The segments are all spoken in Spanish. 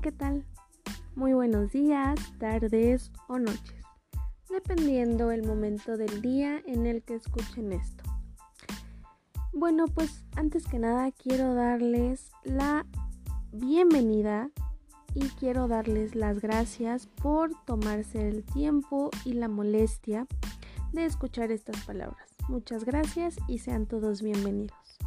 ¿qué tal? Muy buenos días, tardes o noches, dependiendo el momento del día en el que escuchen esto. Bueno, pues antes que nada quiero darles la bienvenida y quiero darles las gracias por tomarse el tiempo y la molestia de escuchar estas palabras. Muchas gracias y sean todos bienvenidos.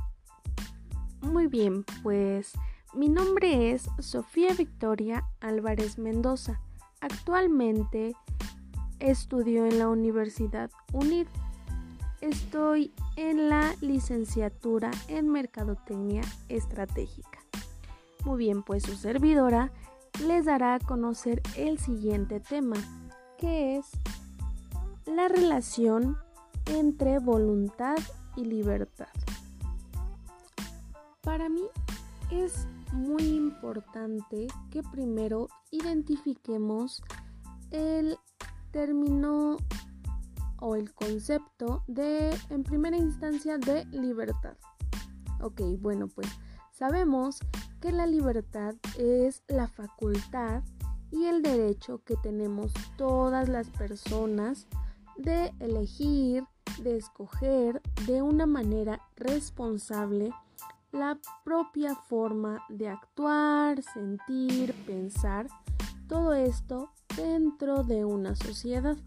Muy bien, pues mi nombre es Sofía Victoria Álvarez Mendoza. Actualmente estudio en la Universidad UNID. Estoy en la licenciatura en Mercadotecnia Estratégica. Muy bien, pues su servidora les dará a conocer el siguiente tema, que es la relación entre voluntad y libertad. Para mí es muy importante que primero identifiquemos el término o el concepto de, en primera instancia, de libertad. Ok, bueno, pues sabemos que la libertad es la facultad y el derecho que tenemos todas las personas de elegir, de escoger de una manera responsable la propia forma de actuar, sentir, pensar, todo esto dentro de una sociedad.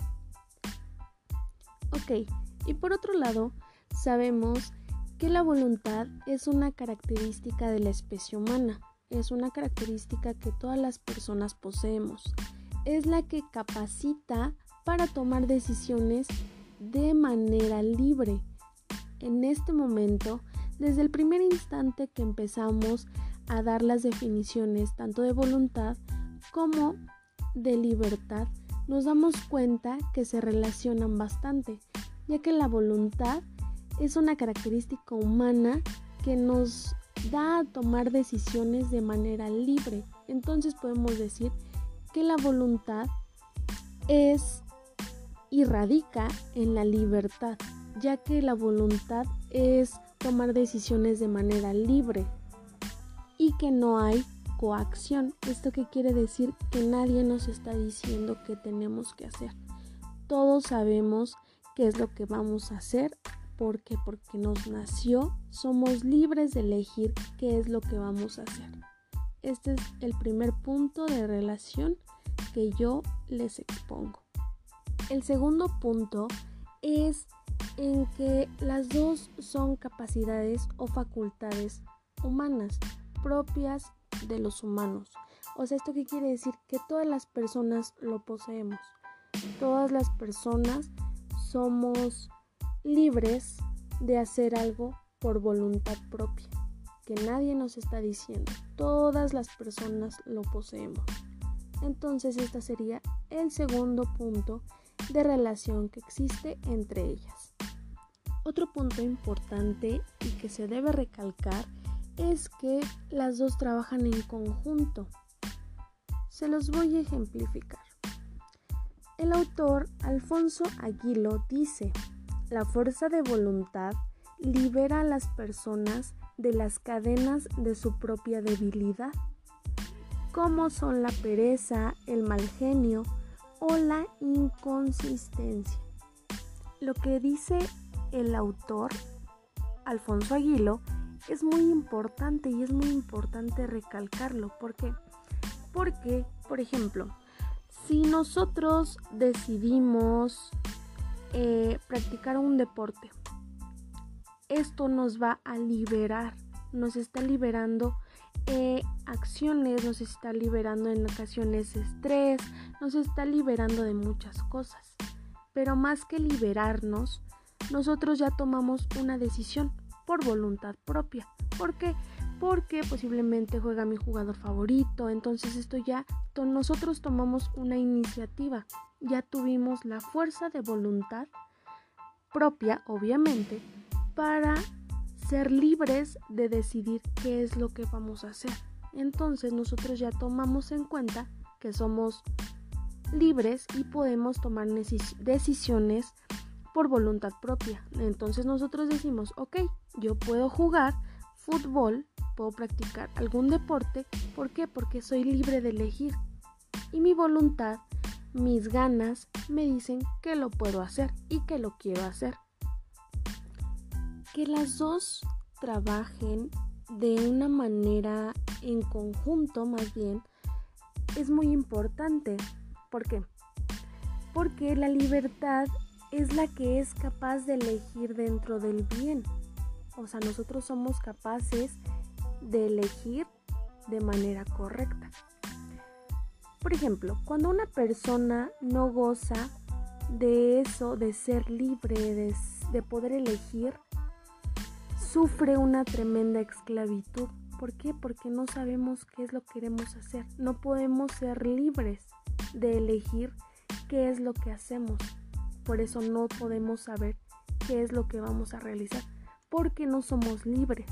Ok, y por otro lado, sabemos que la voluntad es una característica de la especie humana, es una característica que todas las personas poseemos, es la que capacita para tomar decisiones de manera libre. En este momento, desde el primer instante que empezamos a dar las definiciones tanto de voluntad como de libertad, nos damos cuenta que se relacionan bastante, ya que la voluntad es una característica humana que nos da a tomar decisiones de manera libre. Entonces podemos decir que la voluntad es y radica en la libertad, ya que la voluntad es tomar decisiones de manera libre y que no hay coacción. ¿Esto qué quiere decir? Que nadie nos está diciendo qué tenemos que hacer. Todos sabemos qué es lo que vamos a hacer porque porque nos nació somos libres de elegir qué es lo que vamos a hacer. Este es el primer punto de relación que yo les expongo. El segundo punto es en que las dos son capacidades o facultades humanas propias de los humanos. O sea, ¿esto qué quiere decir? Que todas las personas lo poseemos. Todas las personas somos libres de hacer algo por voluntad propia. Que nadie nos está diciendo. Todas las personas lo poseemos. Entonces, este sería el segundo punto de relación que existe entre ellas. Otro punto importante y que se debe recalcar es que las dos trabajan en conjunto. Se los voy a ejemplificar. El autor Alfonso Aguilo dice, la fuerza de voluntad libera a las personas de las cadenas de su propia debilidad, como son la pereza, el mal genio o la inconsistencia. Lo que dice el autor, Alfonso Aguilo, es muy importante y es muy importante recalcarlo. ¿Por qué? Porque, por ejemplo, si nosotros decidimos eh, practicar un deporte, esto nos va a liberar, nos está liberando eh, acciones, nos está liberando en ocasiones estrés, nos está liberando de muchas cosas. Pero más que liberarnos, nosotros ya tomamos una decisión por voluntad propia. ¿Por qué? Porque posiblemente juega mi jugador favorito, entonces esto ya nosotros tomamos una iniciativa, ya tuvimos la fuerza de voluntad propia, obviamente, para ser libres de decidir qué es lo que vamos a hacer. Entonces nosotros ya tomamos en cuenta que somos libres y podemos tomar decisiones por voluntad propia. Entonces nosotros decimos, ok, yo puedo jugar fútbol, puedo practicar algún deporte. ¿Por qué? Porque soy libre de elegir. Y mi voluntad, mis ganas me dicen que lo puedo hacer y que lo quiero hacer. Que las dos trabajen de una manera en conjunto más bien es muy importante. ¿Por qué? Porque la libertad es la que es capaz de elegir dentro del bien. O sea, nosotros somos capaces de elegir de manera correcta. Por ejemplo, cuando una persona no goza de eso, de ser libre, de, de poder elegir, sufre una tremenda esclavitud. ¿Por qué? Porque no sabemos qué es lo que queremos hacer. No podemos ser libres de elegir qué es lo que hacemos. Por eso no podemos saber qué es lo que vamos a realizar. Porque no somos libres.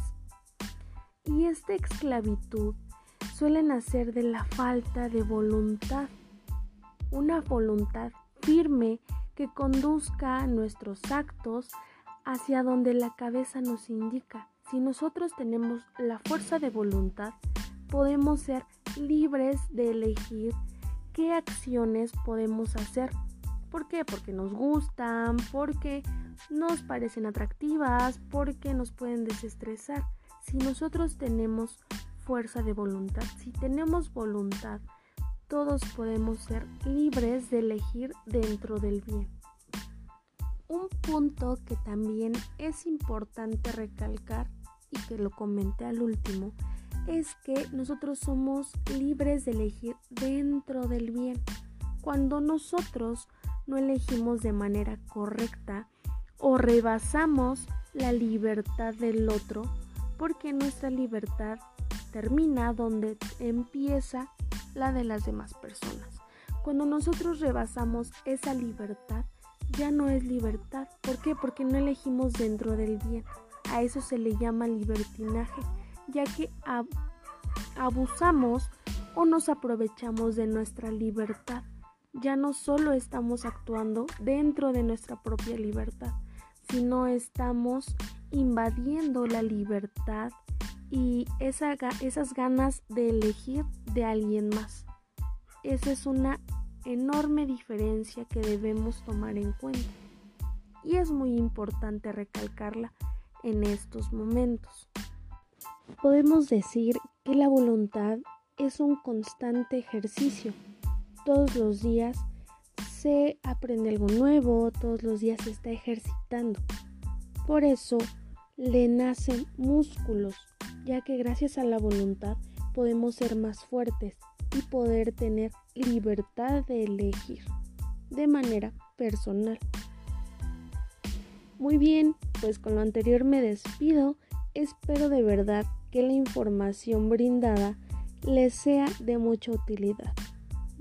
Y esta esclavitud suele nacer de la falta de voluntad. Una voluntad firme que conduzca nuestros actos hacia donde la cabeza nos indica. Si nosotros tenemos la fuerza de voluntad, podemos ser libres de elegir qué acciones podemos hacer. ¿Por qué? Porque nos gustan, porque nos parecen atractivas, porque nos pueden desestresar. Si nosotros tenemos fuerza de voluntad, si tenemos voluntad, todos podemos ser libres de elegir dentro del bien. Un punto que también es importante recalcar y que lo comenté al último es que nosotros somos libres de elegir dentro del bien. Cuando nosotros no elegimos de manera correcta o rebasamos la libertad del otro, porque nuestra libertad termina donde empieza la de las demás personas. Cuando nosotros rebasamos esa libertad, ya no es libertad. ¿Por qué? Porque no elegimos dentro del bien. A eso se le llama libertinaje, ya que abusamos o nos aprovechamos de nuestra libertad. Ya no solo estamos actuando dentro de nuestra propia libertad, sino estamos invadiendo la libertad y esas ganas de elegir de alguien más. Esa es una enorme diferencia que debemos tomar en cuenta y es muy importante recalcarla en estos momentos. Podemos decir que la voluntad es un constante ejercicio. Todos los días se aprende algo nuevo, todos los días se está ejercitando. Por eso le nacen músculos, ya que gracias a la voluntad podemos ser más fuertes y poder tener libertad de elegir de manera personal. Muy bien, pues con lo anterior me despido. Espero de verdad que la información brindada les sea de mucha utilidad.